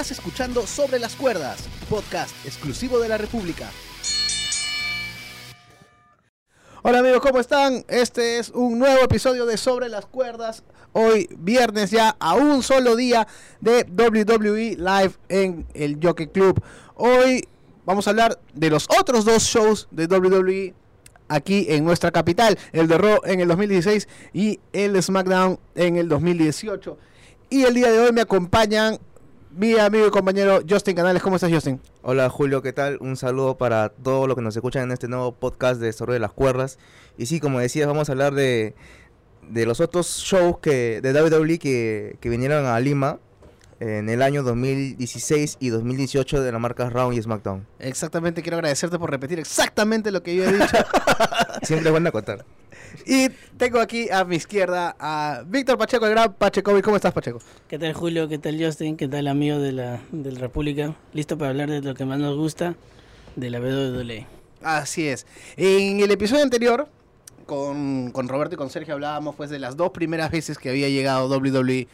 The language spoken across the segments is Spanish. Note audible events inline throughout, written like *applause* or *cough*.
Estás escuchando Sobre las Cuerdas, podcast exclusivo de la República. Hola amigos, ¿cómo están? Este es un nuevo episodio de Sobre las Cuerdas. Hoy viernes ya a un solo día de WWE Live en el Jockey Club. Hoy vamos a hablar de los otros dos shows de WWE aquí en nuestra capital, el de Raw en el 2016 y el SmackDown en el 2018. Y el día de hoy me acompañan mi amigo y compañero Justin Canales. ¿Cómo estás, Justin? Hola Julio, ¿qué tal? Un saludo para todos los que nos escuchan en este nuevo podcast de Sobre las Cuerdas. Y sí, como decías, vamos a hablar de, de los otros shows que de WWE que, que vinieron a Lima en el año 2016 y 2018 de la marca Raw y SmackDown. Exactamente, quiero agradecerte por repetir exactamente lo que yo he dicho. *laughs* Siempre van a contar. y tengo aquí a mi izquierda a Víctor Pacheco, el gran Pacheco. ¿Cómo estás, Pacheco? ¿Qué tal Julio? ¿Qué tal Justin? ¿Qué tal amigo de la, de la República? Listo para hablar de lo que más nos gusta de la WWE. Así es. En el episodio anterior, con, con Roberto y con Sergio hablábamos pues de las dos primeras veces que había llegado WWE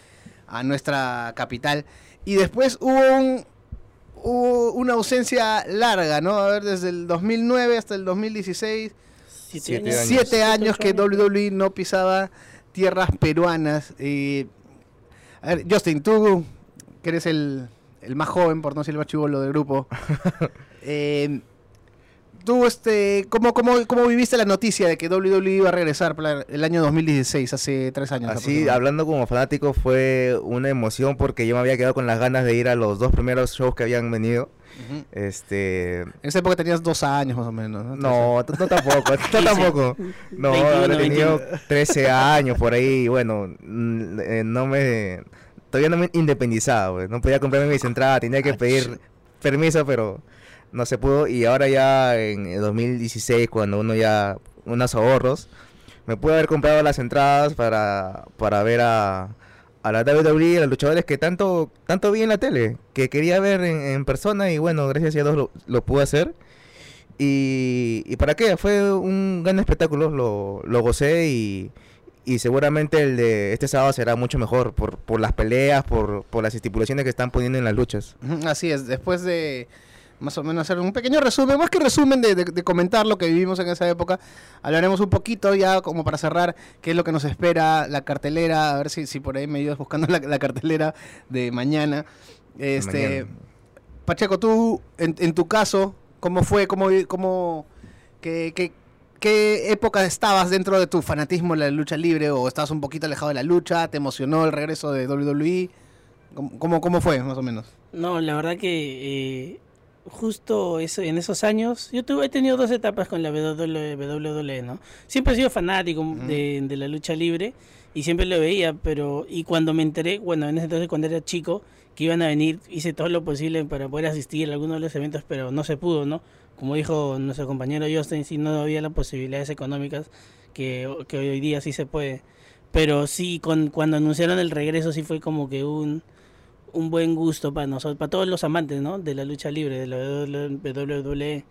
a nuestra capital. Y después hubo, un, hubo una ausencia larga, ¿no? A ver, desde el 2009 hasta el 2016. Siete Siete años. años. Siete años que. WWE no pisaba tierras peruanas. Y, a ver, Justin, tú que eres el, el más joven, por no decir el más chivolo del grupo. *laughs* eh, tú, este, ¿cómo, cómo, ¿cómo viviste la noticia de que WWE iba a regresar para el año 2016, hace tres años? Así, hablando como fanático, fue una emoción porque yo me había quedado con las ganas de ir a los dos primeros shows que habían venido. Este, En esa época tenías dos años más o menos. No, No, no tampoco, *laughs* no tampoco. No, 21, habré tenido 21. 13 años por ahí, bueno, eh, no me... Todavía no me independizaba, pues, no podía comprarme mis entradas, tenía que pedir permiso, pero no se pudo. Y ahora ya en el 2016, cuando uno ya, unos ahorros, me pude haber comprado las entradas para, para ver a, a la WWE, a los luchadores que tanto, tanto vi en la tele, que quería ver en, persona y bueno, gracias a Dios lo, lo pude hacer. Y, y para qué, fue un gran espectáculo, lo, lo gocé y, y seguramente el de este sábado será mucho mejor por, por las peleas, por, por las estipulaciones que están poniendo en las luchas. Así es, después de más o menos hacer un pequeño resumen, más que resumen de, de- de comentar lo que vivimos en esa época, hablaremos un poquito ya como para cerrar qué es lo que nos espera, la cartelera, a ver si, si por ahí me ayudas buscando *laughs* la, la cartelera de mañana. Este, Mañana. Pacheco, tú, en, en tu caso, ¿cómo fue? ¿Cómo, cómo qué, qué, qué época estabas dentro de tu fanatismo en la lucha libre? ¿O estabas un poquito alejado de la lucha? ¿Te emocionó el regreso de WWE? ¿Cómo, cómo, cómo fue, más o menos? No, la verdad que eh, justo eso, en esos años, yo tuve, he tenido dos etapas con la WWE. Siempre he sido fanático de, de la lucha libre y siempre lo veía, pero y cuando me enteré, bueno, en ese entonces cuando era chico, que iban a venir, hice todo lo posible para poder asistir a alguno de los eventos, pero no se pudo, ¿no? Como dijo nuestro compañero Justin, si no había las posibilidades económicas que, que hoy día sí se puede. Pero sí, con, cuando anunciaron el regreso sí fue como que un, un buen gusto para nosotros, para todos los amantes, ¿no? De la lucha libre, de la WWE.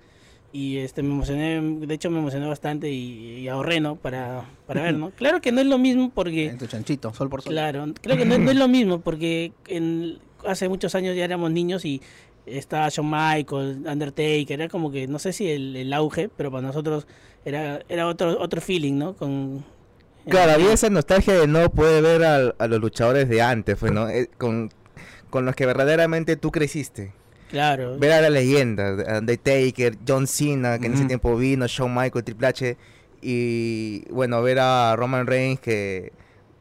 Y este me emocioné, de hecho me emocioné bastante y, y ahorré, ¿no? Para, para ver, ¿no? *laughs* Claro que no es lo mismo porque... En tu chanchito, sol por sol. Claro, creo que no, no es lo mismo porque en, hace muchos años ya éramos niños y estaba Shawn Michaels, Undertaker, era como que, no sé si el, el auge, pero para nosotros era, era otro, otro feeling, ¿no? Con, Claro, había esa nostalgia de no poder ver a, los luchadores de antes, pues, ¿no? Eh, con, con los que verdaderamente tú creciste. Claro. Ver a la leyenda, de Undertaker, John Cena, que en ese tiempo vino, Shawn Michaels, Triple H, y bueno, ver a Roman Reigns que,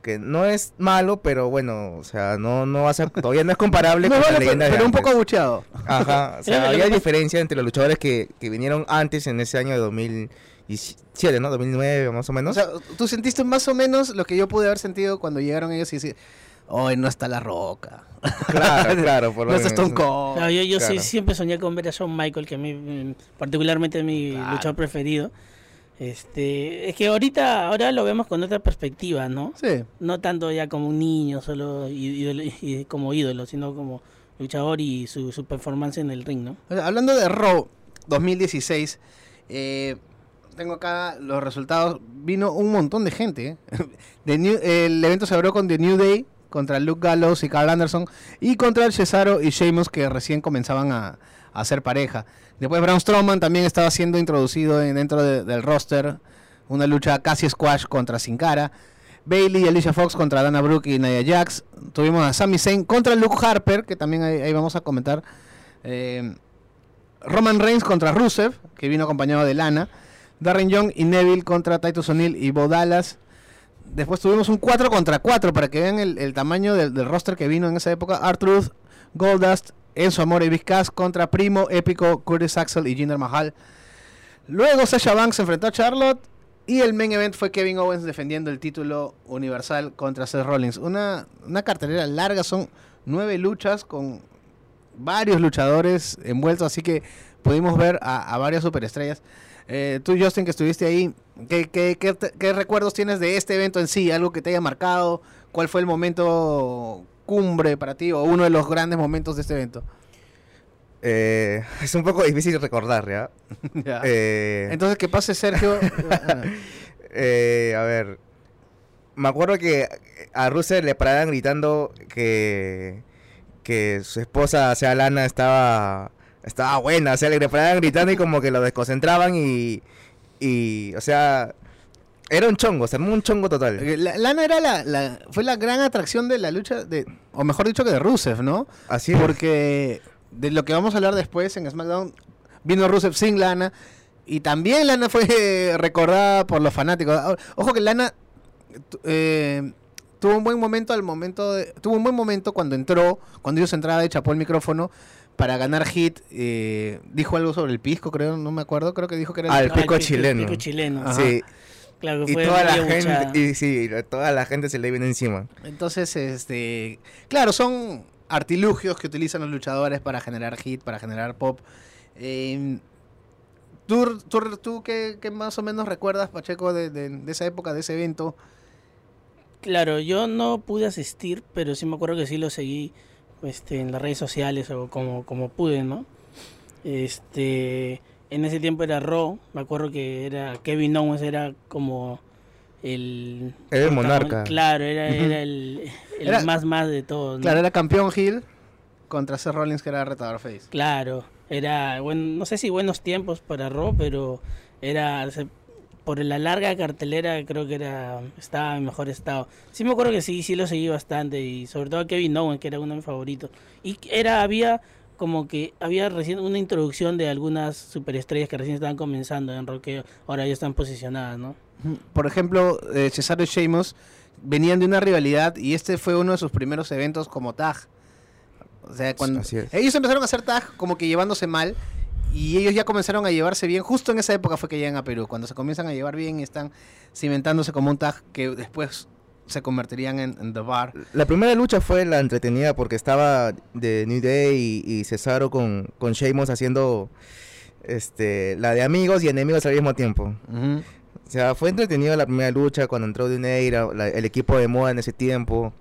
que no es malo, pero bueno, o sea, no, no va a ser, todavía no es comparable No, con vale, las pero, leyendas de pero un poco abucheado. Ajá, o *laughs* sea, había diferencia entre los luchadores que, que vinieron antes en ese año de 2017, ¿no? 2009 más o menos. O sea, tú sentiste más o menos lo que yo pude haber sentido cuando llegaron ellos y decir, hoy no está la roca. Claro, *laughs* claro, por no lo Stone menos. Cold. Claro, yo yo sí siempre soñé con ver a Shawn Michael, que a mí mm, particularmente es mi Claro. luchador preferido. Este, es que ahorita ahora lo vemos con otra perspectiva, ¿no? Sí. No tanto ya como un niño, solo ídolo- y como ídolo, sino como luchador y su, su performance en el ring, ¿no? O sea, hablando de Raw 2016, eh, tengo acá los resultados. Vino un montón de gente. ¿eh? *laughs* The New- el evento se abrió con The New Day contra Luke Gallows y Carl Anderson y contra Cesaro y Sheamus que recién comenzaban a, hacer pareja. Después Braun Strowman también estaba siendo introducido en- dentro de- del roster, una lucha casi squash contra Sin Cara. Bailey y Alicia Fox contra Dana Brooke y Nia Jax. Tuvimos a Sami Zayn contra Luke Harper, que también ahí, vamos a comentar. Eh, Roman Reigns contra Rusev, que vino acompañado de Lana. Darren Young y Neville contra Titus O'Neil y Bo Dallas. Después tuvimos un 4 contra 4 para que vean el, el tamaño del, del roster que vino en esa época. Artruth, Goldust, Enzo Amore y Big Cass contra Primo, Épico, Curtis Axel y Jinder Mahal. Luego Sasha Banks enfrentó a Charlotte y el main event fue Kevin Owens defendiendo el título universal contra Seth Rollins. Una, una cartelera larga, son nueve luchas con varios luchadores envueltos, así que pudimos ver a varias superestrellas. Eh, tú, Justin, que estuviste ahí, ¿qué, qué, qué te- qué recuerdos tienes de este evento en sí? ¿Algo que te haya marcado? ¿Cuál fue el momento cumbre para ti o uno de los grandes momentos de este evento? Eh, es un poco difícil recordar, ¿ya? *laughs* Ya. Eh, Entonces, que pase Sergio. *laughs* eh, a ver. Me acuerdo que a Russell le paraban gritando que, que su esposa, o sea, Lana, estaba, estaba buena. O sea, le paraban gritando y como que lo desconcentraban y, y o sea, era un chongo, se armó un chongo total. Eh, La- Lana era la, la- fue la gran atracción de la lucha, de, o mejor dicho que de Rusev, ¿no? Así es. Porque de lo que vamos a hablar después en SmackDown, vino Rusev sin Lana. Y también Lana fue *laughs* recordada por los fanáticos. Ah, Ojo que Lana eh, tuvo un buen momento al momento de- tuvo un buen momento cuando entró, cuando ellos entraba y chapó el micrófono para ganar hit. eh, dijo algo sobre el pisco, creo, no me acuerdo, creo que dijo que era Ah, el Ah, pico pi- chileno. pico chileno. Ajá. Sí, Claro, que y fue toda la gente, y sí, toda la gente se le viene encima. Entonces, este, claro, son artilugios que utilizan los luchadores para generar hit, para generar pop. Eh, ¿Tú, tú, tú qué, qué más o menos recuerdas, Pacheco, de, de- de esa época, de ese evento? Claro, yo no pude asistir, pero sí me acuerdo que sí lo seguí este, en las redes sociales o como, como pude, ¿no? Este, en ese tiempo era Raw, me acuerdo que era Kevin Owens era como el... Era el monarca. Claro, era, era el, el Era- más más de todos, ¿no? Claro, era campeón Hill contra Seth Rollins, que era retador face. Claro, era, bueno, no sé si buenos tiempos para Raw, pero era, se- por la larga cartelera creo que era, estaba en mejor estado. Sí me acuerdo que sí, sí lo seguí bastante y sobre todo a Kevin Owens, que era uno de mis favoritos. Y era, había como que, había recién una introducción de algunas superestrellas que recién estaban comenzando en que ahora ya están posicionadas, ¿no? Por ejemplo, eh, Cesaro y Sheamus venían de una rivalidad y este fue uno de sus primeros eventos como tag. O sea, cuando ellos empezaron a hacer tag como que llevándose mal y ellos ya comenzaron a llevarse bien. Justo en esa época fue que llegan a Perú, cuando se comienzan a llevar bien y están cimentándose como un tag que después se convertirían en, en The Bar. La primera lucha fue la entretenida porque estaba de New Day y, y Cesaro con, con Sheamus haciendo este, la de amigos y enemigos al mismo tiempo. O sea, fue entretenido la primera lucha cuando entró Dineira, el equipo de moda en ese tiempo.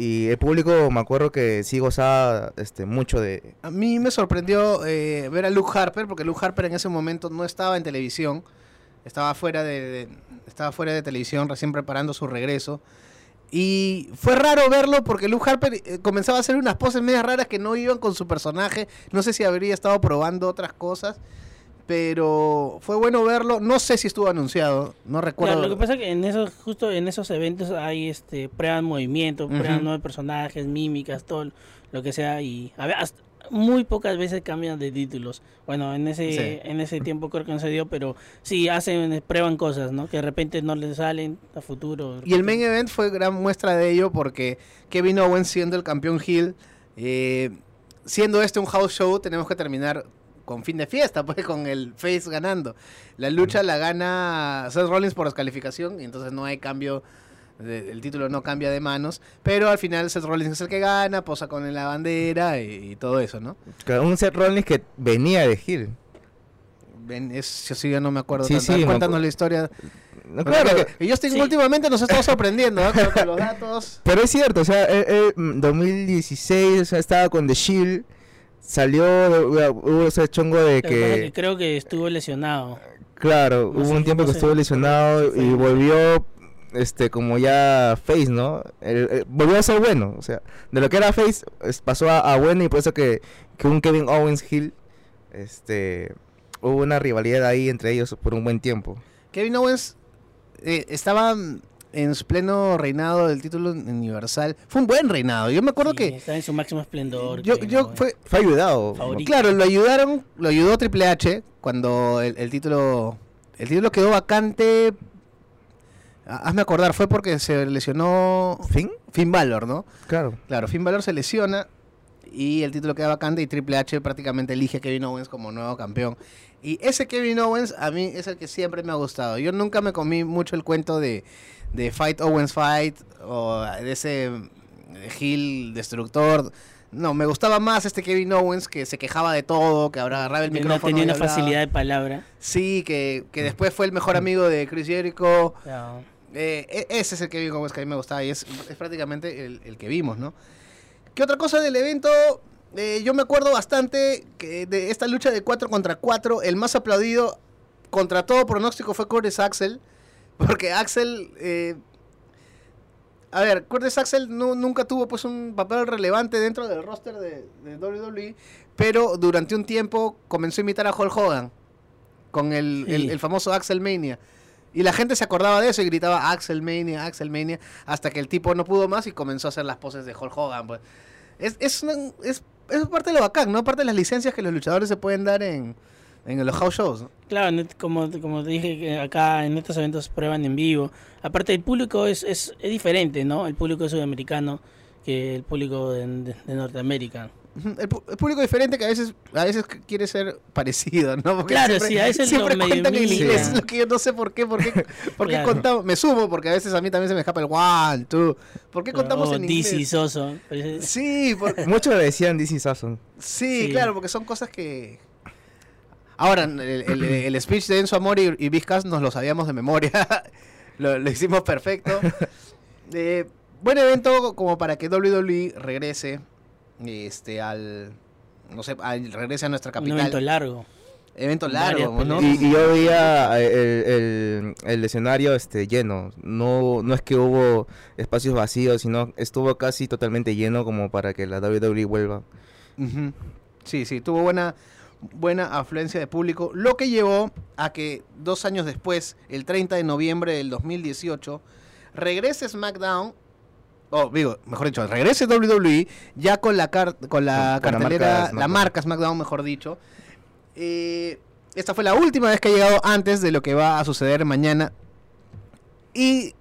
Y el público, me acuerdo que sí gozaba este, mucho de... A mí me sorprendió eh, ver a Luke Harper, porque Luke Harper en ese momento no estaba en televisión, estaba fuera de, de- estaba fuera de televisión, recién preparando su regreso. Y fue raro verlo porque Luke Harper eh, comenzaba a hacer unas poses medias raras que no iban con su personaje. No sé si habría estado probando otras cosas, pero fue bueno verlo. No sé si estuvo anunciado, no recuerdo. Claro, lo que pasa es que en esos, justo en esos eventos hay este prueban movimientos, prueban Ujú. nuevos personajes, mímicas, todo lo que sea y a ver, hasta- muy pocas veces cambian de títulos. Bueno, en ese Sí. en ese tiempo creo que no se dio, pero sí hacen prueban cosas, ¿no? Que de repente no les salen a futuro. Y el main event fue gran muestra de ello porque Kevin Owens siendo el campeón heel, eh, siendo este un house show, tenemos que terminar con fin de fiesta, *laughs* pues con el face ganando. La lucha la gana Seth Rollins por descalificación y entonces no hay cambio, de- el título no cambia de manos, pero al final Seth Rollins es el que gana, posa con la bandera y, y todo eso, ¿no? Un Seth Rollins que venía de Hill. Ven, es, yo sí, yo no me acuerdo. Sí, tanto. sí, Cuéntanos la historia. No, claro, que- y Justin sí. últimamente nos estamos sorprendiendo ¿no? con, con los datos. *laughs* Pero es cierto, o sea, él, mm, 2016 o sea, estaba con The Shield, salió, de- hubo ese chongo de que creo que estuvo lesionado. claro, no hubo sé, un tiempo no que sé, estuvo lesionado y volvió este, como ya Face, ¿no? El- el- volvió a ser bueno, o sea, de lo que era Face es- pasó a, a bueno y por eso que, que un Kevin Owens Hill, este, hubo una rivalidad ahí entre ellos por un buen tiempo. Kevin Owens eh, estaba en su pleno reinado del título universal. Fue un buen reinado. Yo me acuerdo Sí, que Está en su máximo esplendor. yo, yo no, fue, Fue ayudado. Favorito. claro, lo ayudaron, lo ayudó Triple H cuando el, el título, el título quedó vacante. Ah, Hazme acordar, fue porque se lesionó ¿Fin? Finn Balor, ¿no? Claro. Claro, Finn Balor se lesiona y el título queda vacante y Triple H prácticamente elige a Kevin Owens como nuevo campeón. Y ese Kevin Owens a mí es el que siempre me ha gustado. Yo nunca me comí mucho el cuento de, de Fight Owens Fight o de ese Hill destructor. No, me gustaba más este Kevin Owens que se quejaba de todo, que ahora agarraba el que no micrófono. tenía y una hablaba. facilidad de palabra. Sí, que, que después fue el mejor amigo de Chris Jericho. No. Eh, e- ese es el vi Owens que a mí me gustaba y es, es prácticamente el, el que vimos, ¿no? ¿Qué otra cosa del evento? Eh, yo me acuerdo bastante que de esta lucha de 4 contra 4, el más aplaudido contra todo pronóstico fue Curtis Axel, porque Axel... eh, a ver, Curtis Axel nu- nunca tuvo pues un papel relevante dentro del roster de, de WWE, pero durante un tiempo comenzó a imitar a Hulk Hogan con el, Sí. el- el famoso Axel Mania. Y la gente se acordaba de eso y gritaba Axel Mania, Axel Mania, hasta que el tipo no pudo más y comenzó a hacer las poses de Hulk Hogan. Pues. Es, es, una- es, es parte de lo bacán, ¿no? Parte de las licencias que los luchadores se pueden dar en, en los house shows. ¿no? Claro, como, como te dije, acá en estos eventos prueban en vivo. Aparte, el público es, es, es diferente, ¿no? El público sudamericano que el público de, de- de Norteamérica. El, el público diferente que a veces a veces quiere ser parecido, ¿no? Porque Claro, siempre, sí, a veces siempre lo cuentan en inglés, es *laughs* lo que yo no sé por qué, por qué, por qué Claro. contamos, me sumo porque a veces a mí también se me escapa el one, two, ¿por qué contamos o en DC inglés? Soso. Parece- Sí, por- Muchos le decían DC. Sí, Sí. claro, porque son cosas que... Ahora, el, el- el speech de Enzo Amor y, y Vizcas nos lo sabíamos de memoria. *laughs* lo, lo hicimos perfecto. *laughs* Eh, buen evento como para que WWE regrese este, al... No sé, al- regrese a nuestra Un capital. evento largo. Evento largo, ¿no? Y, y yo veía eh, el, el- el escenario este lleno. No, no es que hubo espacios vacíos, sino estuvo casi totalmente lleno como para que la WWE vuelva. Sí, sí, tuvo buena, buena afluencia de público, lo que llevó a que dos años después, el 30 de noviembre del 2018, regrese SmackDown, o digo, mejor dicho, regrese WWE ya con la, car- con la Con- con la cartelera, marca la SmackDown. marca SmackDown, mejor dicho. Eh, esta fue la última vez que ha llegado antes de lo que va a suceder mañana. Y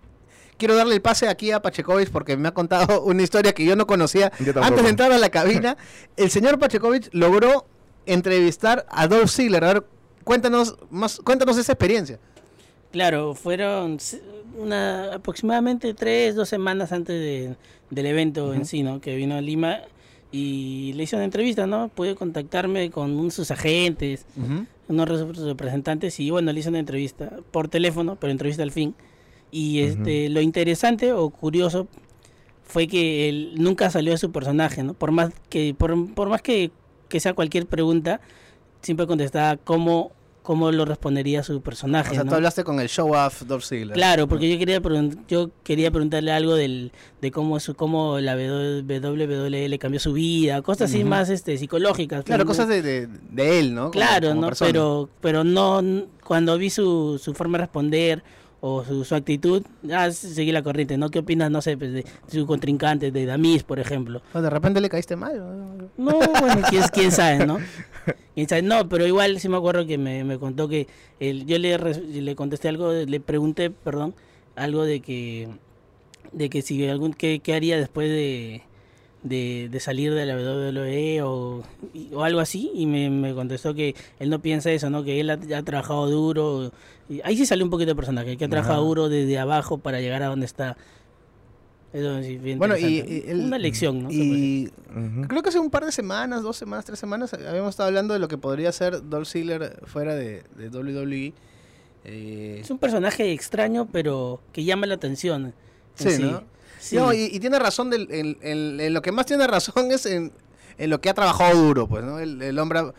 quiero darle el pase aquí a Pachecovic porque me ha contado *laughs* una historia que yo no conocía. Yo. Antes de entrar a la cabina, *laughs* el señor Pachecovic logró entrevistar a Dolph Ziggler. A ver, cuéntanos más, cuéntanos esa experiencia. Claro, fueron una aproximadamente tres, dos semanas antes de- del evento en sí, ¿no? Que vino a Lima y le hice una entrevista, ¿no? Pude contactarme con sus agentes, unos re- representantes y bueno, le hice una entrevista por teléfono, pero entrevista al fin. Y este, lo interesante o curioso fue que él nunca salió de su personaje, ¿no? Por más que, por, por más que, que sea cualquier pregunta, siempre contestaba cómo, cómo lo respondería su personaje. O sea, ¿no? tú hablaste con el show off Dolph Ziggler. Claro, porque yo quería yo quería preguntarle algo del de cómo su cómo la WWE le cambió su vida, cosas así más este psicológicas. Claro, pero cosas de, de- de él, ¿no? Como- Claro, como no, persona. pero pero no cuando vi su, su forma de responder o su, su actitud, ya seguí la corriente, ¿no? ¿Qué opinas, no sé, pues, de su contrincante, de Damis, por ejemplo? O de repente le caíste mal. ¿no? No, bueno, quién, quién sabe, ¿no? Quién sabe. No, pero igual sí me acuerdo que me, me contó que el, yo le, le contesté algo, le pregunté, perdón, algo de que de que si algún qué, qué haría después de, de, de salir de la WWE o, y- o algo así y me, me contestó que él no piensa eso, ¿no? Que él ha, ha trabajado duro. Y ahí sí salió un poquito de personaje, que ha trabajado Ajá. duro desde abajo para llegar a donde está. Eso sí, bien Bueno, y, interesante. y el- una lección, ¿no? Y creo que hace un par de semanas, dos semanas, tres semanas, habíamos estado hablando de lo que podría ser Dolph Ziggler fuera de, de WWE. Eh, Es un personaje extraño, pero que llama la atención. Sí. Sí. No, y, y tiene razón, del, en, en- en lo que más tiene razón es en, en lo que ha trabajado duro, pues, ¿no? El, el hombre,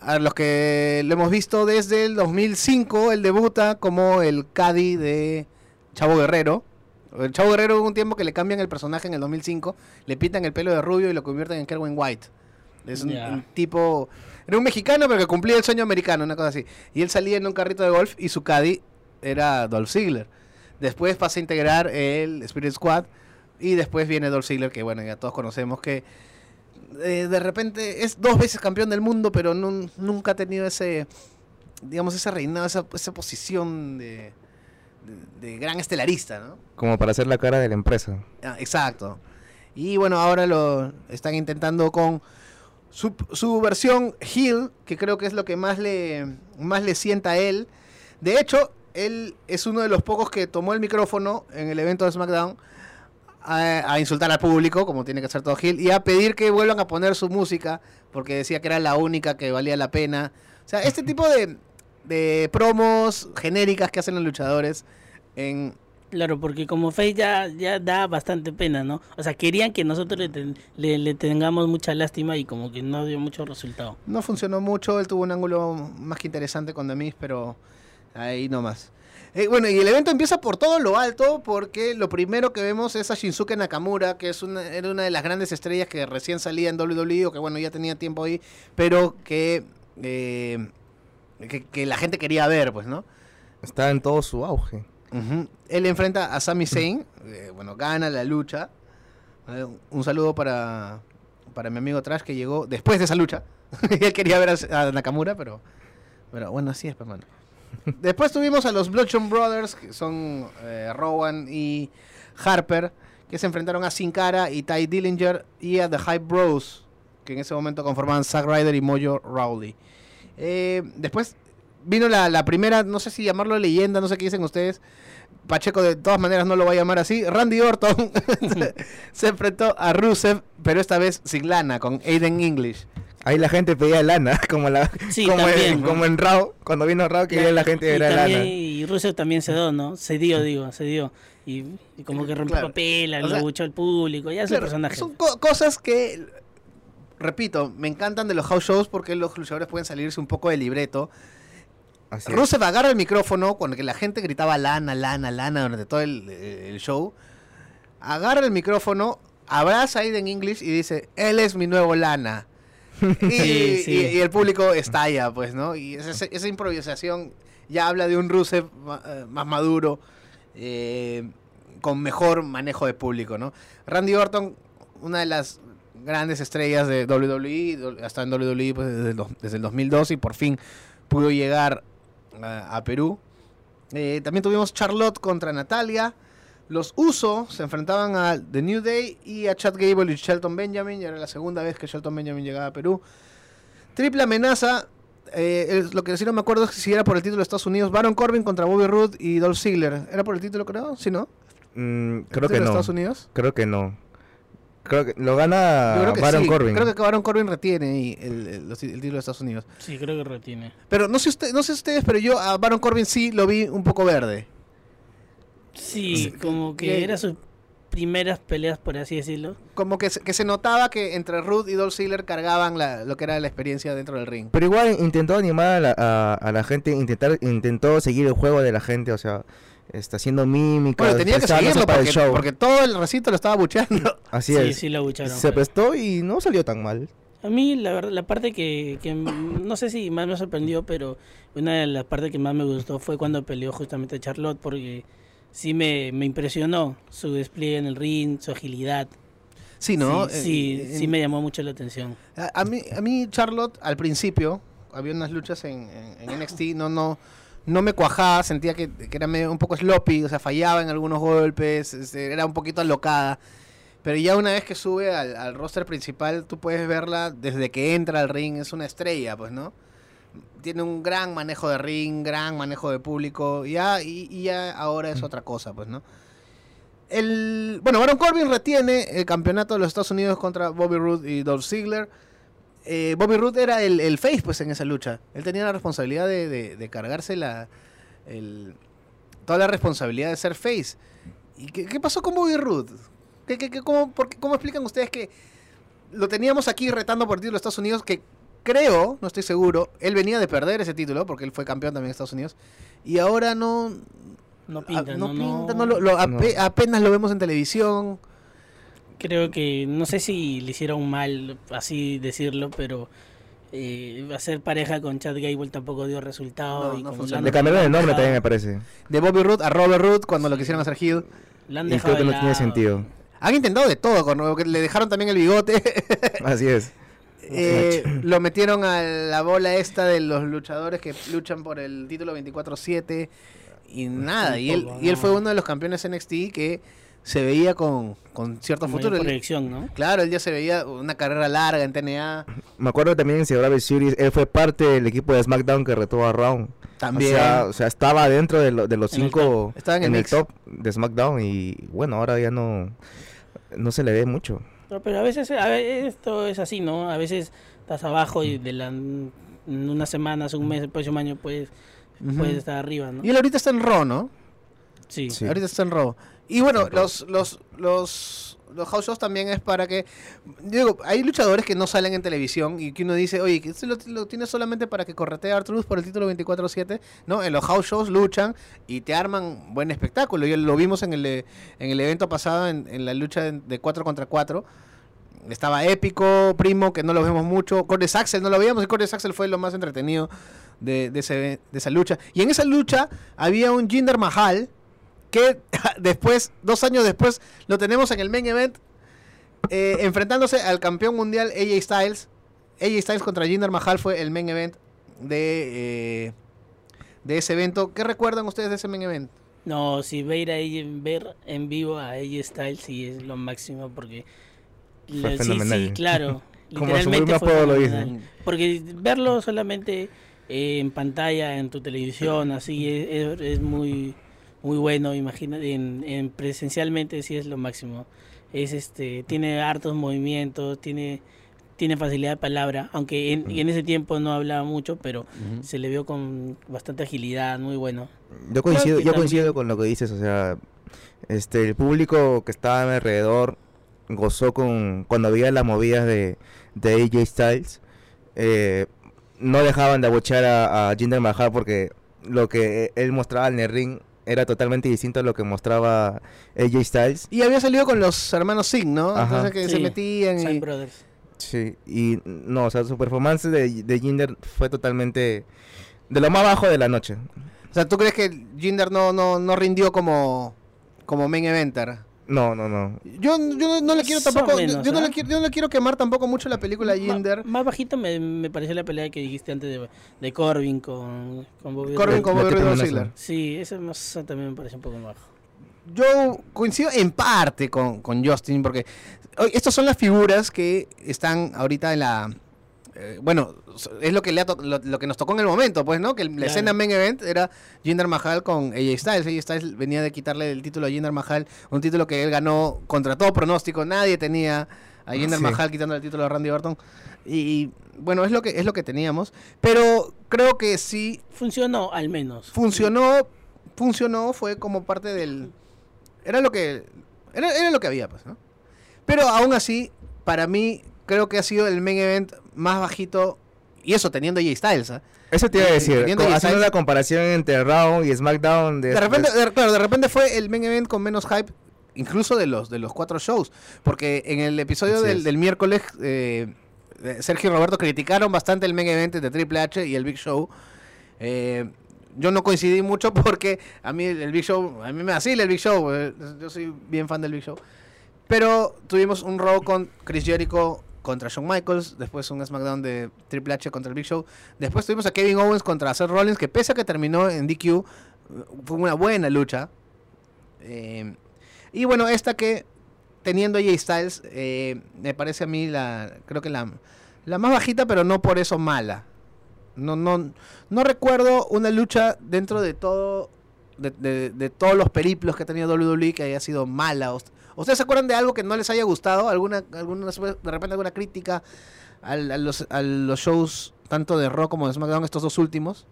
a los que lo hemos visto desde el 2005, él debuta como el Caddy de Chavo Guerrero. El Chavo Guerrero hubo un tiempo que le cambian el personaje en el 2005, le pitan el pelo de rubio y lo convierten en Kerwin White. Es un, un tipo... Era un mexicano, pero que cumplía el sueño americano, una cosa así. Y él salía en un carrito de golf y su caddy era Dolph Ziggler. Después pasa a integrar el Spirit Squad y después viene Dolph Ziggler, que bueno, ya todos conocemos que eh, de repente es dos veces campeón del mundo, pero nun- nunca ha tenido ese, digamos, ese reinado, esa, esa posición de, de- de gran estelarista, ¿no? Como para hacer la cara de la empresa. Ah, exacto. Y bueno, ahora lo están intentando con su, su versión Hill, que creo que es lo que más le, más le sienta a él. De hecho, él es uno de los pocos que tomó el micrófono en el evento de SmackDown a, a insultar al público, como tiene que hacer todo Hill, y a pedir que vuelvan a poner su música, porque decía que era la única que valía la pena. O sea, este tipo de, de promos genéricas que hacen los luchadores en, Claro, porque como Face ya, ya da bastante pena, ¿no? O sea, querían que nosotros le, ten- le, le tengamos mucha lástima y como que no dio mucho resultado. No funcionó mucho, él tuvo un ángulo más que interesante con Demis, pero ahí nomás. Eh, bueno, y el evento empieza por todo lo alto, porque lo primero que vemos es a Shinsuke Nakamura, que es una, era una de las grandes estrellas que recién salía en WWE, o que bueno, ya tenía tiempo ahí, pero que, eh, que, que la gente quería ver, pues, ¿no? Está en todo su auge. Ujú. Él enfrenta a Sami Zayn, eh, bueno, gana la lucha. Eh, un saludo para, para mi amigo Trash que llegó después de esa lucha. *laughs* Él quería ver a, a Nakamura, pero, pero bueno, así es, pues, mano. Después tuvimos a los Bludgeon Brothers, que son eh, Rowan y Harper, que se enfrentaron a Sin Cara y Ty Dillinger y a The Hype Bros, que en ese momento conformaban Zack Ryder y Mojo Rowley. Eh, después vino la, la primera, no sé si llamarlo leyenda, no sé qué dicen ustedes. Pacheco de todas maneras no lo va a llamar así. Randy Orton *laughs* se enfrentó a Rusev, pero esta vez sin lana, con Aiden English. Ahí la gente pedía lana, *laughs* como la Sí, como, también, en, ¿no? como en Raw, cuando vino Raw que la gente y, era también, lana. y Rusev también cedió, ¿no? Cedió, digo, cedió. Y, y como que rompió Claro. papel, O lo sea, buchó al público, ya es Claro, el personaje. Son co- cosas que, repito, me encantan de los house shows porque los luchadores pueden salirse un poco del libreto. Así es. Rusev agarra el micrófono cuando que la gente gritaba lana, lana, lana durante todo el, el show. Agarra el micrófono, abraza a Aiden English y dice, él es mi nuevo lana. *laughs* Y, Sí, sí. y- y el público estalla, pues, ¿no? Y esa, esa improvisación ya habla de un Rusev eh, más maduro, eh, con mejor manejo de público, ¿no? Randy Orton, una de las grandes estrellas de WWE, hasta en WWE pues, desde, el, dos- desde el 2002 y por fin pudo llegar a, a Perú. Eh, también tuvimos Charlotte contra Natalia. Los Uso se enfrentaban a The New Day y a Chad Gable y Shelton Benjamin. Ya era la segunda vez que Shelton Benjamin llegaba a Perú. Triple amenaza. eh, es- lo que sí no me acuerdo es si era por el título de Estados Unidos. Baron Corbin contra Bobby Roode y Dolph Ziggler. ¿Era por el título, creo? ¿Sí, no? Mm, ¿El creo que de no. Estados Unidos? Creo que no. Creo que lo gana que Baron sí. Corbin. Creo que Baron Corbin retiene ahí el, el título de Estados Unidos. Sí, creo que retiene. Pero no sé, usted, no sé ustedes, pero yo a Baron Corbin sí lo vi un poco verde. Sí, como que que- era sus primeras peleas, por así decirlo. Como que se, que se notaba que entre Ruth y Dolph Ziggler cargaban la, lo que era la experiencia dentro del ring. Pero igual intentó animar a la, a, a la gente, intentar, intentó seguir el juego de la gente, o sea, está haciendo mímica, Bueno, tenía que seguirlo para el show. porque todo el recinto lo estaba bucheando. *laughs* Así sí, es. sí lo bucharon. Se pues. prestó y no salió tan mal. A mí, la verdad, la parte que, que no sé si más me sorprendió, pero una de las partes que más me gustó fue cuando peleó justamente Charlotte, porque sí me, me impresionó su despliegue en el ring, su agilidad. Sí, ¿no? Sí, sí, Eh, sí en- me llamó mucho la atención. A, a mí, a mí Charlotte, al principio, había unas luchas en, en- en NXT, no, no, no me cuajaba, sentía que, que era medio, un poco sloppy, o sea, fallaba en algunos golpes, este, era un poquito alocada. Pero ya una vez que sube al, al roster principal, tú puedes verla desde que entra al ring, es una estrella, pues, ¿no? Tiene un gran manejo de ring, gran manejo de público, ya, y, ya ahora es otra cosa, pues, ¿no? El, bueno, Baron Corbin retiene el campeonato de los Estados Unidos contra Bobby Roode y Dolph Ziggler. Eh, Bobby Roode era el, face pues en esa lucha. Él tenía la responsabilidad de, de- cargarse la, el- toda la responsabilidad de ser face. ¿Y qué, qué pasó con Bobby Roode? ¿Qué, qué- cómo, cómo explican ustedes que lo teníamos aquí retando por título de Estados Unidos? Que creo, no estoy seguro, él venía de perder ese título porque él fue campeón también de Estados Unidos. Y ahora no, No Ah, pinta, no no, no- pinta, no lo- lo- ape- No. apenas lo vemos en televisión. Creo que, no sé si le hicieron mal, así decirlo, pero eh, hacer pareja con Chad Gable tampoco dio resultado. No, y no funcionó. Le cambiaron el nombre también, me parece. De Bobby Roode a Robert Roode cuando lo quisieron hacer Hill. lo han Y creo que no tiene sentido. Han intentado de todo, con, le dejaron también el bigote. Así es. Eh, lo metieron a la bola esta de los luchadores que luchan por el título 24-7 y nada. Y él, y él fue uno de los campeones NXT que se veía con, con cierto futuro. Proyección, ¿no? claro, él ya se veía una carrera larga en TNA. Me acuerdo también en Survivor Series, él fue parte del equipo de SmackDown que retó a Raw. También. O sea, o sea, estaba dentro de, lo- de los En el cinco, Estaba en el en el top de SmackDown y bueno, ahora ya no, no se le ve mucho. No, pero a veces a esto es así, ¿no? A veces estás abajo y de la, en unas semanas, un mes, el próximo año puedes, puedes estar arriba, ¿no? Y él ahorita está en Raw, ¿no? Sí. Sí. Ahorita está en Raw. Y bueno, los, los, los, los house shows también es para que... Digo, hay luchadores que no salen en televisión y que uno dice, oye, que lo, lo tienes solamente para que corretee a Arturus por el título 24-7. No, en los house shows luchan y te arman buen espectáculo. Y lo vimos en el, en el evento pasado, en, en la lucha de, de 4 contra 4. Estaba épico, primo, que no lo vemos mucho. Cordes Axel no lo veíamos y Cordes Axel fue lo más entretenido de, de, ese- de esa lucha. Y en esa lucha había un Jinder Mahal que *laughs* después, dos años después, lo tenemos en el main event eh, enfrentándose al campeón mundial AJ Styles. AJ Styles contra Jinder Mahal fue el main event de, eh, de ese evento. ¿Qué recuerdan ustedes de ese main event? No, si ver, a ella, ver en vivo a AJ Styles sí es lo máximo porque... Fue le- sí, fenomenal. sí, claro. *laughs* Literalmente fue lo. Porque verlo solamente eh, en pantalla, en tu televisión, así es, es- es muy muy bueno, imagina, en, en presencialmente sí es lo máximo. Es este, tiene hartos movimientos, tiene tiene facilidad de palabra, aunque en, en ese tiempo no hablaba mucho, pero se le vio con bastante agilidad, muy bueno. Yo coincido, yo coincido con lo que dices, o sea, este, el público que estaba a mi alrededor gozó con cuando había las movidas de, de AJ Styles, eh, no dejaban de abuchear a, a Jinder Mahal porque lo que él mostraba en el ring era totalmente distinto a lo que mostraba AJ Styles. Y había salido con los hermanos Singh, ¿no? Ajá. Entonces que se metían Sign y... Brothers. Sí, y no, o sea, su performance de, de Jinder fue totalmente de lo más bajo de la noche. O sea, ¿tú crees que Jinder no, no, no rindió como, como main eventer? No, no, no. Yo, yo no, le quiero tampoco, yo- menos, yo, no le quiero, yo no le quiero quemar tampoco mucho la película Jinder. Más bajito me, me pareció la pelea que dijiste antes de, de Corbin con, con Bobby Corbin con Bobby Roode. Sí, eso más- también me parece un poco más bajo. Yo coincido en parte con, con Justin, porque estas son las figuras que están ahorita en la... eh, bueno, es lo que, le ha lo, lo que nos tocó en el momento, pues, ¿no? Que el- la Claro. escena main event era Jinder Mahal con AJ Styles. AJ Styles venía de quitarle el título a Jinder Mahal, un título que él ganó contra todo pronóstico. Nadie tenía a Jinder Sí. Mahal quitando el título a Randy Orton. Y, y, bueno, es lo que es lo que teníamos. Pero creo que sí Funcionó al menos. funcionó, funcionó, fue como parte del... Era lo que, era, era lo que había, pues, ¿no? Pero aún así, para mí, creo que ha sido el main event más bajito, y eso teniendo Jay Styles, ¿ah? Eso te iba a Eh, decir, haciendo Styles- la comparación entre Raw y SmackDown. De, De repente, de- claro, de repente fue el main event con menos hype, incluso de los, de los cuatro shows, porque en el episodio del, es. del miércoles, eh, eh, Sergio y Roberto criticaron bastante el main event de Triple H y el Big Show. Eh, yo no coincidí mucho porque a mí el, Big Show, a mí me vacila el Big Show, eh, yo soy bien fan del Big Show. Pero tuvimos un Raw con Chris Jericho contra Shawn Michaels, después un SmackDown de Triple H contra el Big Show, después tuvimos a Kevin Owens contra Seth Rollins, que pese a que terminó en DQ, fue una buena lucha. Eh, y bueno, esta que teniendo a Jay Styles, eh, me parece a mí la, creo que la, la más bajita, pero no por eso mala. No, no, no recuerdo una lucha dentro de todo, de, de- de todos los periplos que ha tenido WWE que haya sido mala. Ust- ¿Ustedes se acuerdan de algo que no les haya gustado? ¿Alguna, alguna de repente alguna crítica al- a, los, a los shows tanto de Raw como de SmackDown estos dos últimos?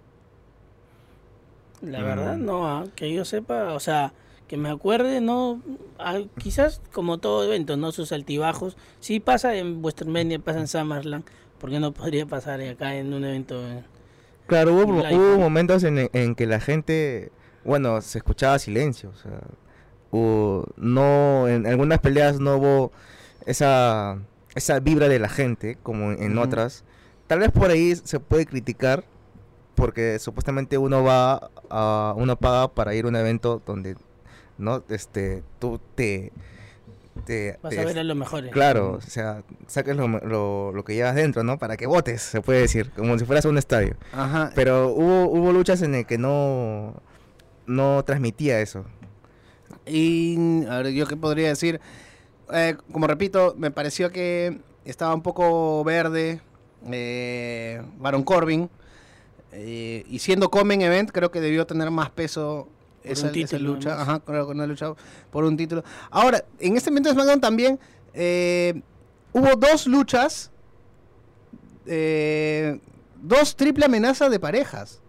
La Mm. verdad, no, ah, que yo sepa, o sea, que me acuerde, no, ah, quizás como todo evento, ¿no? Sus altibajos. Sí pasa en WrestleMania, pasa en SummerSlam, ¿por qué no podría pasar acá en un evento? eh? Claro, hubo, hubo momentos en, en que la gente bueno, se escuchaba silencio. O sea, no, en algunas peleas no hubo esa, esa vibra de la gente como en otras. Tal vez por ahí se puede criticar porque supuestamente uno va a uno paga para ir a un evento donde no este tú te te Vas te- a ver a los mejores. Claro, o sea, saques lo, lo, lo que llevas dentro, ¿no? Para que votes, se puede decir, como si fueras a un estadio. Ajá. Pero hubo, hubo luchas en las que no, no transmitía eso. Y a ver, yo qué podría decir, Eh, como repito, me pareció que estaba un poco verde eh, Baron Corbin. eh, y siendo Common Event, creo que debió tener más peso esa, título, esa lucha. Ajá, creo que no ha luchado por un título. Ahora, en este evento de SmackDown también eh, hubo dos luchas, eh, dos triple amenazas de parejas.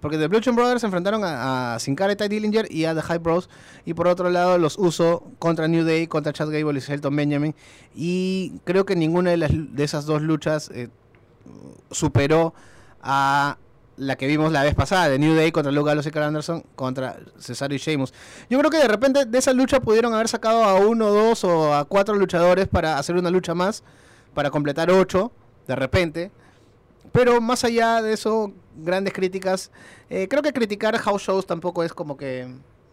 Porque The Bludgeon Brothers se enfrentaron a, a Sin Cara y Ty Dillinger y a The High Bros. Y por otro lado, los Uso contra New Day, contra Chad Gable y Shelton Benjamin. Y creo que ninguna de, las, de esas dos luchas eh, superó a la que vimos la vez pasada, de New Day contra Luke Gallows y Carl Anderson contra Cesaro y Sheamus. Yo creo que de repente de esa lucha pudieron haber sacado a uno, dos o a cuatro luchadores para hacer una lucha más, para completar ocho, de repente. Pero más allá de eso, grandes críticas. Eh, creo que criticar house shows tampoco es como que.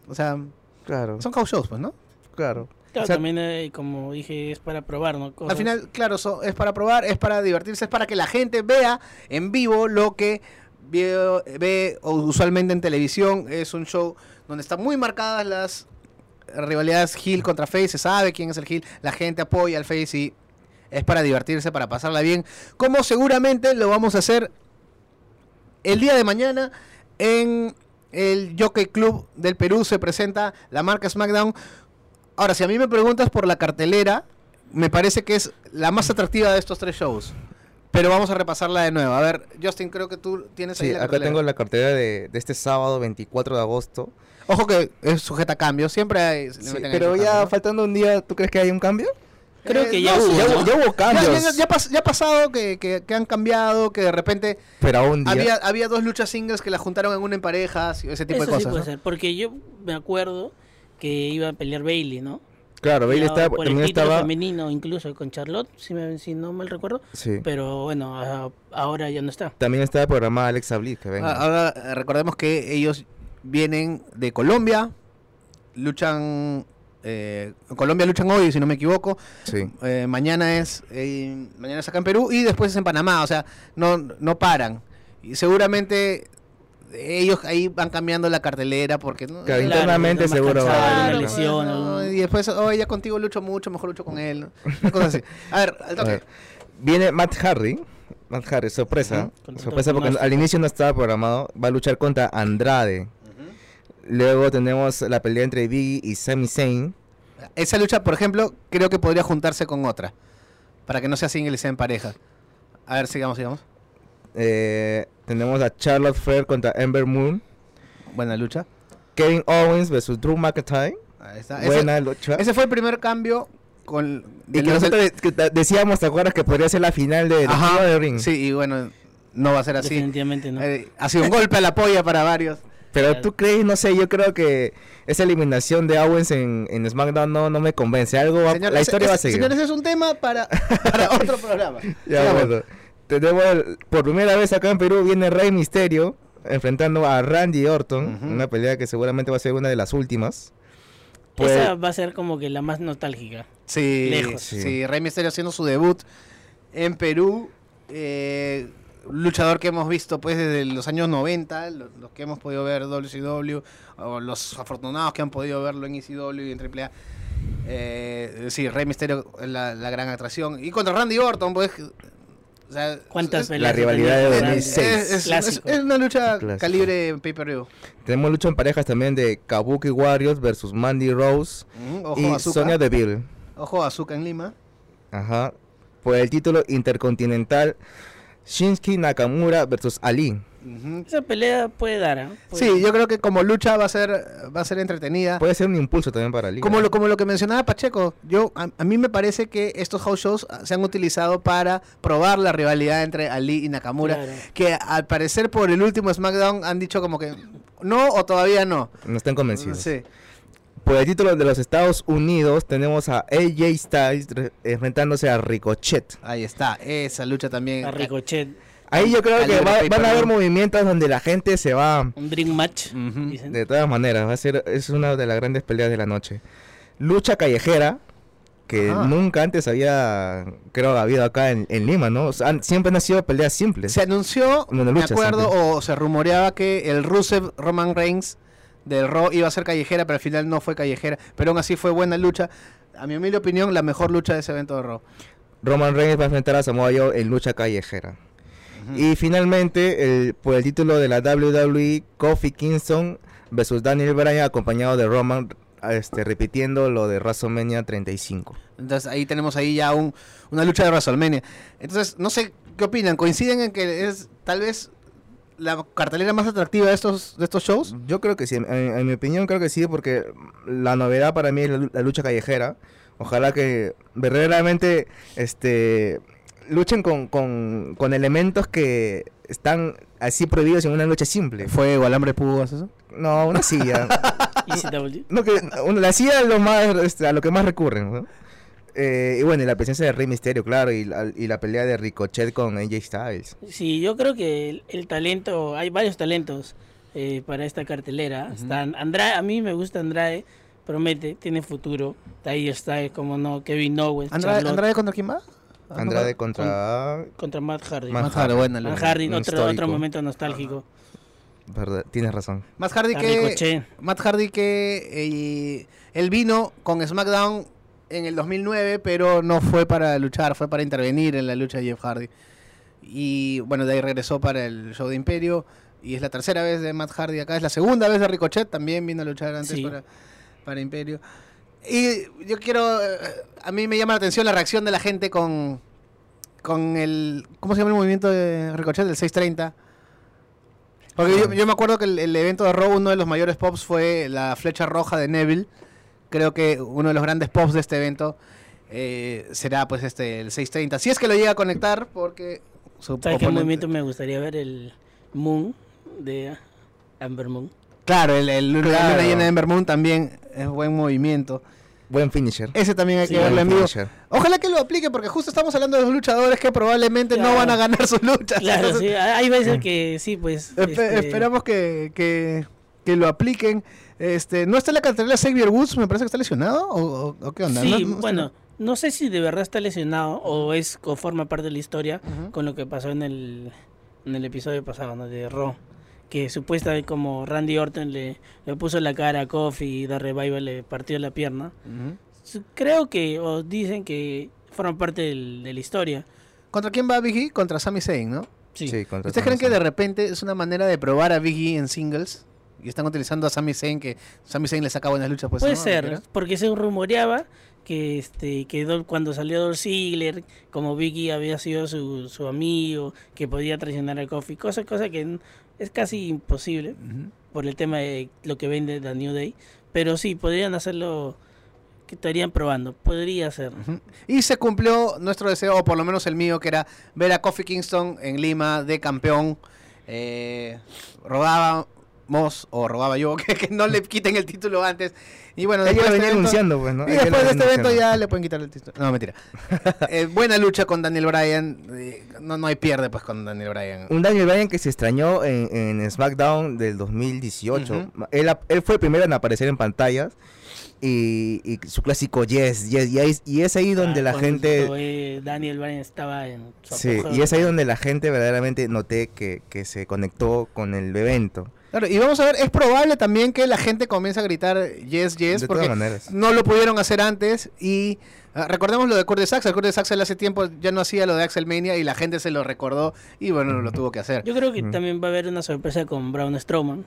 O sea, Claro, son house shows, pues, ¿no? claro. Claro, O sea, también, eh, como dije, es para probar, ¿no? Cosas. Al final, claro, so- es para probar, es para divertirse, es para que la gente vea en vivo lo que ve o usualmente en televisión. Es un show donde están muy marcadas las rivalidades heel contra face, se sabe quién es el heel, la gente apoya al face y es para divertirse, para pasarla bien, como seguramente lo vamos a hacer el día de mañana en el Jockey Club del Perú se presenta la marca SmackDown. Ahora, si a mí me preguntas por la cartelera, me parece que es la más atractiva de estos tres shows. Pero vamos a repasarla de nuevo. A ver, Justin, creo que tú tienes ahí Sí, la acá cartelera. tengo la cartera de, de este sábado 24 de agosto. Ojo que es sujeta a cambios, siempre hay... Sí, pero ya cambio, ¿no? faltando un día, ¿tú crees que hay un cambio? Creo que ya no, hubo, sí, ya, ¿no? ya hubo Ya, cambios. ya- ya pas- ya ha pasado que, que- que han cambiado, que de repente pero a un día. había, había dos luchas singles que las juntaron en una en parejas, ese tipo Eso de sí cosas. puede ¿no? ser, porque yo me acuerdo que iba a pelear Bailey, ¿no? Claro, Bailey Ya estaba, por también el título estaba. femenino, incluso con Charlotte, si, me- si no mal recuerdo. Sí. Pero bueno, a- ahora ya no está. También estaba programada Alexa Bliss, que venga. Ah, Ahora eh, recordemos que ellos vienen de Colombia, luchan... eh, en Colombia luchan hoy, si no me equivoco. sí. Eh, mañana es eh, mañana es acá en Perú y después es en Panamá, o sea, no, no paran. Y seguramente ellos ahí van cambiando la cartelera porque ¿no? Claro, internamente seguro va a cansados, haber una una- lesión, no, algún- y después, oh, ya contigo lucho mucho, mejor lucho con él. ¿no? Una cosa así. *laughs* A ver, al A toque. ver, Viene Matt Hardy. Matt Hardy, sorpresa. Sorpresa porque al inicio no estaba programado. Va a luchar contra Andrade. Luego tenemos la pelea entre Biggie y Sami Zayn. Esa lucha, por ejemplo, creo que podría juntarse con otra. Para que no sea single y sea en pareja. A ver, sigamos, sigamos. Eh, tenemos a Charlotte Flair contra Ember Moon. Buena lucha. Kevin Owens versus Drew McIntyre. Ahí está. Ese, Buena lucha. ese fue el primer cambio con... y de que nosotros de- que decíamos, ¿te acuerdas que podría ser la final de, de Ajá, the Ring? Sí, y bueno, no va a ser así. Definitivamente no. Eh, ha sido un golpe a la polla para varios. Pero tú crees, no sé, yo creo que esa eliminación de Owens en, en SmackDown no, no me convence. Algo va- Señor, la historia ese- va a seguir. Señores, es un tema para, para *laughs* otro programa. Ya, bueno. Tenemos el- por primera vez acá en Perú viene Rey Misterio enfrentando a Randy Orton, una pelea que seguramente va a ser una de las últimas. Pues, Esa va a ser como que la más nostálgica. Sí, Lejos. sí. Sí. Rey Misterio haciendo su debut en Perú. eh, luchador que hemos visto pues desde los años 90, los, los que hemos podido ver WCW, o los afortunados que han podido verlo en ECW y en AAA. Eh, sí, Rey Misterio es la, la gran atracción. Y contra Randy Orton, pues... o sea, ¿Cuántas es- la rivalidad de ha tenido? es, 2006. es- es- Clásico. es una lucha Clásico. calibre pay-per-view. tenemos lucha en parejas también de Kabuki Warriors versus Mandy Rose Mm, Ojo y Azuka. Sonia Deville. Ojo a Azuka en Lima. Ajá. Por el título intercontinental Shinsuke Nakamura versus Ali. Esa pelea puede dar, ¿ah? Puede- Sí, yo creo que como lucha va a ser va a ser entretenida. Puede ser un impulso también para Ali. Como lo, como lo que mencionaba Pacheco, yo a, a mí me parece que estos house shows ah, se han utilizado para probar la rivalidad entre Ali y Nakamura, Claro. que al parecer por el último SmackDown han dicho como que no o todavía no. No están convencidos. Sí. Por el título de los Estados Unidos tenemos a AJ Styles re- enfrentándose a Ricochet. Ahí está, esa lucha también. A Ricochet, Ahí yo creo que va- van a haber movimientos donde la gente se va un dream match, dicen. de todas maneras. Va a ser es una de las grandes peleas de la noche. Lucha callejera que Ajá. nunca antes había creo habido acá en, en Lima, ¿no? O sea, han- siempre han sido peleas simples. Se anunció, me acuerdo, o se rumoreaba que el Rusev Roman Reigns del Raw iba a ser callejera, pero al final no fue callejera. Pero aún así fue buena lucha. A mi humilde opinión, la mejor lucha de ese evento de Raw. Roman Reigns va a enfrentar a Samoa Joe en lucha callejera. Y finalmente, el- por el título de la WWE, Kofi Kingston versus Daniel Bryan, acompañado de Roman, este, repitiendo lo de WrestleMania 35. Entonces ahí tenemos ahí ya un, una lucha de WrestleMania. Entonces, no sé qué opinan. ¿Coinciden en que es tal vez la cartelera más atractiva de estos, de estos shows? Yo creo que sí, en, en mi opinión creo que sí, porque la novedad para mí es la, lu- la lucha callejera. Ojalá que verdaderamente este, luchen con, con, con elementos que están así prohibidos en una lucha simple. Fuego, alambre, púas, eso. No, una silla. *laughs* No, que una- la silla es lo más, este, a lo que más recurren, ¿no? Eh, y bueno, y la presencia de Rey Misterio, claro, y la, y la pelea de Ricochet con AJ Styles. Sí, yo creo que el, el talento, hay varios talentos eh, para esta cartelera. Están Andrade, a mí me gusta Andrade, promete, tiene futuro. Ahí está, como no, Kevin Owens, ¿Andrade, ¿Andrade contra quién va? Andrade contra... contra Matt Hardy. Matt Matt Hardy, buena Matt. Hardy, otro, otro momento nostálgico. Verdad, tienes razón. Matt Hardy que... Matt Hardy que eh, él vino con SmackDown en el 2009, pero no fue para luchar, fue para intervenir en la lucha de Jeff Hardy. Y bueno, de ahí regresó para el show de Imperio. Y es la tercera vez de Matt Hardy acá. Es la segunda vez de Ricochet, también vino a luchar antes Sí. para, para Imperio. Y yo quiero. eh, A mí me llama la atención la reacción de la gente con. Con el. ¿Cómo se llama el movimiento de Ricochet? Del 630. Porque yo, yo me acuerdo que el, el evento de Raw, uno de los mayores pops fue la flecha roja de Neville. Creo que uno de los grandes pops de este evento eh, será pues este el 630. Si es que lo llega a conectar, porque su ¿Sabes qué movimiento me gustaría ver? El Moon de Amber Moon. Claro, el, el luna, Claro. luna llena de Ember Moon también es buen movimiento. Buen finisher. Ese también hay Sí, que verlo en Buen vivo. finisher. Ojalá que lo aplique, porque justo estamos hablando de los luchadores que probablemente no van a ganar sus luchas. Claro, Entonces, sí, hay veces que sí, pues. espe- este, Esperamos que, que, que lo apliquen. Este, ¿No está en la cartelera Xavier Woods? Me parece que está lesionado. ¿O, o- o qué onda? Sí, No- no está- bueno, no sé si de verdad está lesionado o es o forma parte de la historia con lo que pasó en el, en el episodio pasado, ¿no? De Raw. Que supuestamente como Randy Orton le, le puso la cara a Kofi y The Revival le partió la pierna. Creo que, o dicen que forma parte del- de la historia. ¿Contra quién va Biggie? Contra Sami Zayn, ¿no? Sí. Sí, contra ¿Ustedes creen que de repente es una manera de probar a Biggie en singles? Y están utilizando a Sami Zayn, que Sami Zayn le saca buenas luchas, pues. Puede ¿no? ser, porque se rumoreaba que este que Dol- cuando salió Dolph Ziggler, como Vicky había sido su, su amigo, que podía traicionar a Kofi, cosa, cosa que es casi imposible por el tema de lo que vende The New Day, pero sí, podrían hacerlo, que estarían probando, podría ser. Y se cumplió nuestro deseo, o por lo menos el mío, que era ver a Kofi Kingston en Lima de campeón. Eh, robábamos, o robaba yo, *laughs* que, que no le quiten el título antes. Y bueno, Ella después venía este evento- anunciando, pues, ¿no? y después de venía este evento ya le pueden quitar el título. No, mentira. *laughs* Eh, buena lucha con Daniel Bryan. eh, no, no hay pierde pues con Daniel Bryan. Un Daniel Bryan que se extrañó en, en SmackDown del 2018. Ujú. él, ap- él fue el primero en aparecer en pantallas. Y, y su clásico yes, yes, y, ahí- y es ahí donde Ah, la gente... Daniel Bryan estaba en su Sí, y es ahí donde la gente verdaderamente noté que, que se conectó con el evento. Claro, y vamos a ver, es probable también que la gente comience a gritar yes, yes, de porque no lo pudieron hacer antes y ah, recordemos lo de Kurt de Sax, el Kurt de Sax hace tiempo ya no hacía lo de Axelmania y la gente se lo recordó y bueno, lo tuvo que hacer. Yo creo que Ujú. también va a haber una sorpresa con Braun Strowman.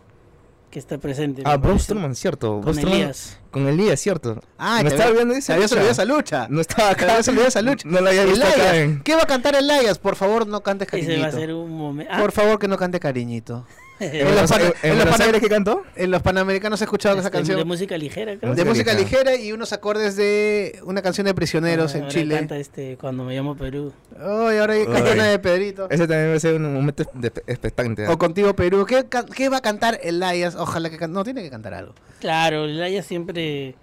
que está presente. Ah, Braun Strowman, cierto. Con Braun Strowman- Elías. Con Elías, cierto. Ah, me te estaba viendo esa había lucha. esa lucha. No estaba acá. había olvidado esa lucha. No la había visto acá Elias, en- ¿Qué va a cantar Elias? Por favor, no cantes Ese cariñito. va a ser un momento. Por favor, que no cante cariñito. ¿En los pan- Aires- en en los Buenos pan- Aires que cantó? En los Panamericanos he escuchado esa canción. De música ligera, creo. de Música ligera. y unos acordes de una canción de prisioneros Ah, en ahora Chile. Canta este cuando me llamo Perú. Ay, ahora hay Ay. una de Pedrito. Ese también va a ser un momento expectante. ¿ah? O contigo Perú. ¿Qué, va a cantar Elias? Ojalá que can- No, tiene que cantar algo. Claro, Laya siempre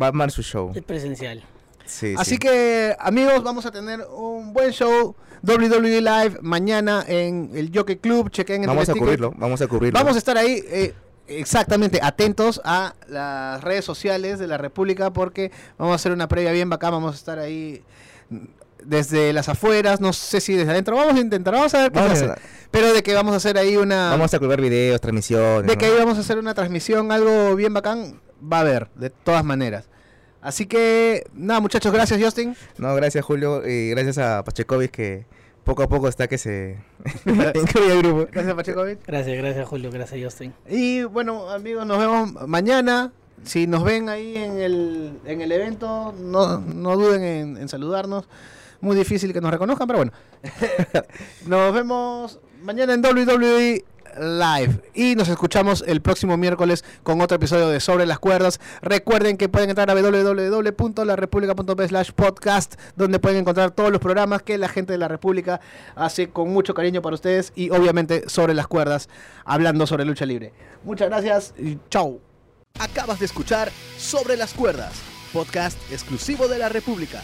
Va a armar su show. es presencial. Sí, Así sí. que, amigos, vamos a tener un buen show WWE Live mañana en el Jockey Club. Chequen en Vamos a cubrirlo, vamos a cubrirlo. Vamos a estar ahí eh, exactamente atentos a las redes sociales de la República porque vamos a hacer una previa bien bacán. Vamos a estar ahí desde las afueras, no sé si desde adentro. Vamos a intentar, vamos a ver qué Vamos se a- hace. Pero de que vamos a hacer ahí una. Vamos a cubrir videos, transmisiones. de ¿no? que ahí vamos a hacer una transmisión, algo bien bacán, va a haber, de todas maneras. Así que, nada, muchachos, gracias, Justin. No, gracias Julio y gracias a Pachecovic que poco a poco está que se *laughs* incluye al grupo. Gracias, Pachecovic. Gracias, gracias Julio, gracias Justin. Y bueno, amigos, nos vemos mañana. Si nos ven ahí en el, en el evento, no, no duden en, en saludarnos. Muy difícil que nos reconozcan, pero bueno. *laughs* nos vemos mañana en WWE Live. Y nos escuchamos el próximo miércoles con otro episodio de Sobre las Cuerdas. Recuerden que pueden entrar a www.larepublica.p slash podcast, donde pueden encontrar todos los programas que la gente de la República hace con mucho cariño para ustedes y obviamente sobre las cuerdas, hablando sobre lucha libre. Muchas gracias y chau. Acabas de escuchar Sobre las Cuerdas, podcast exclusivo de la República.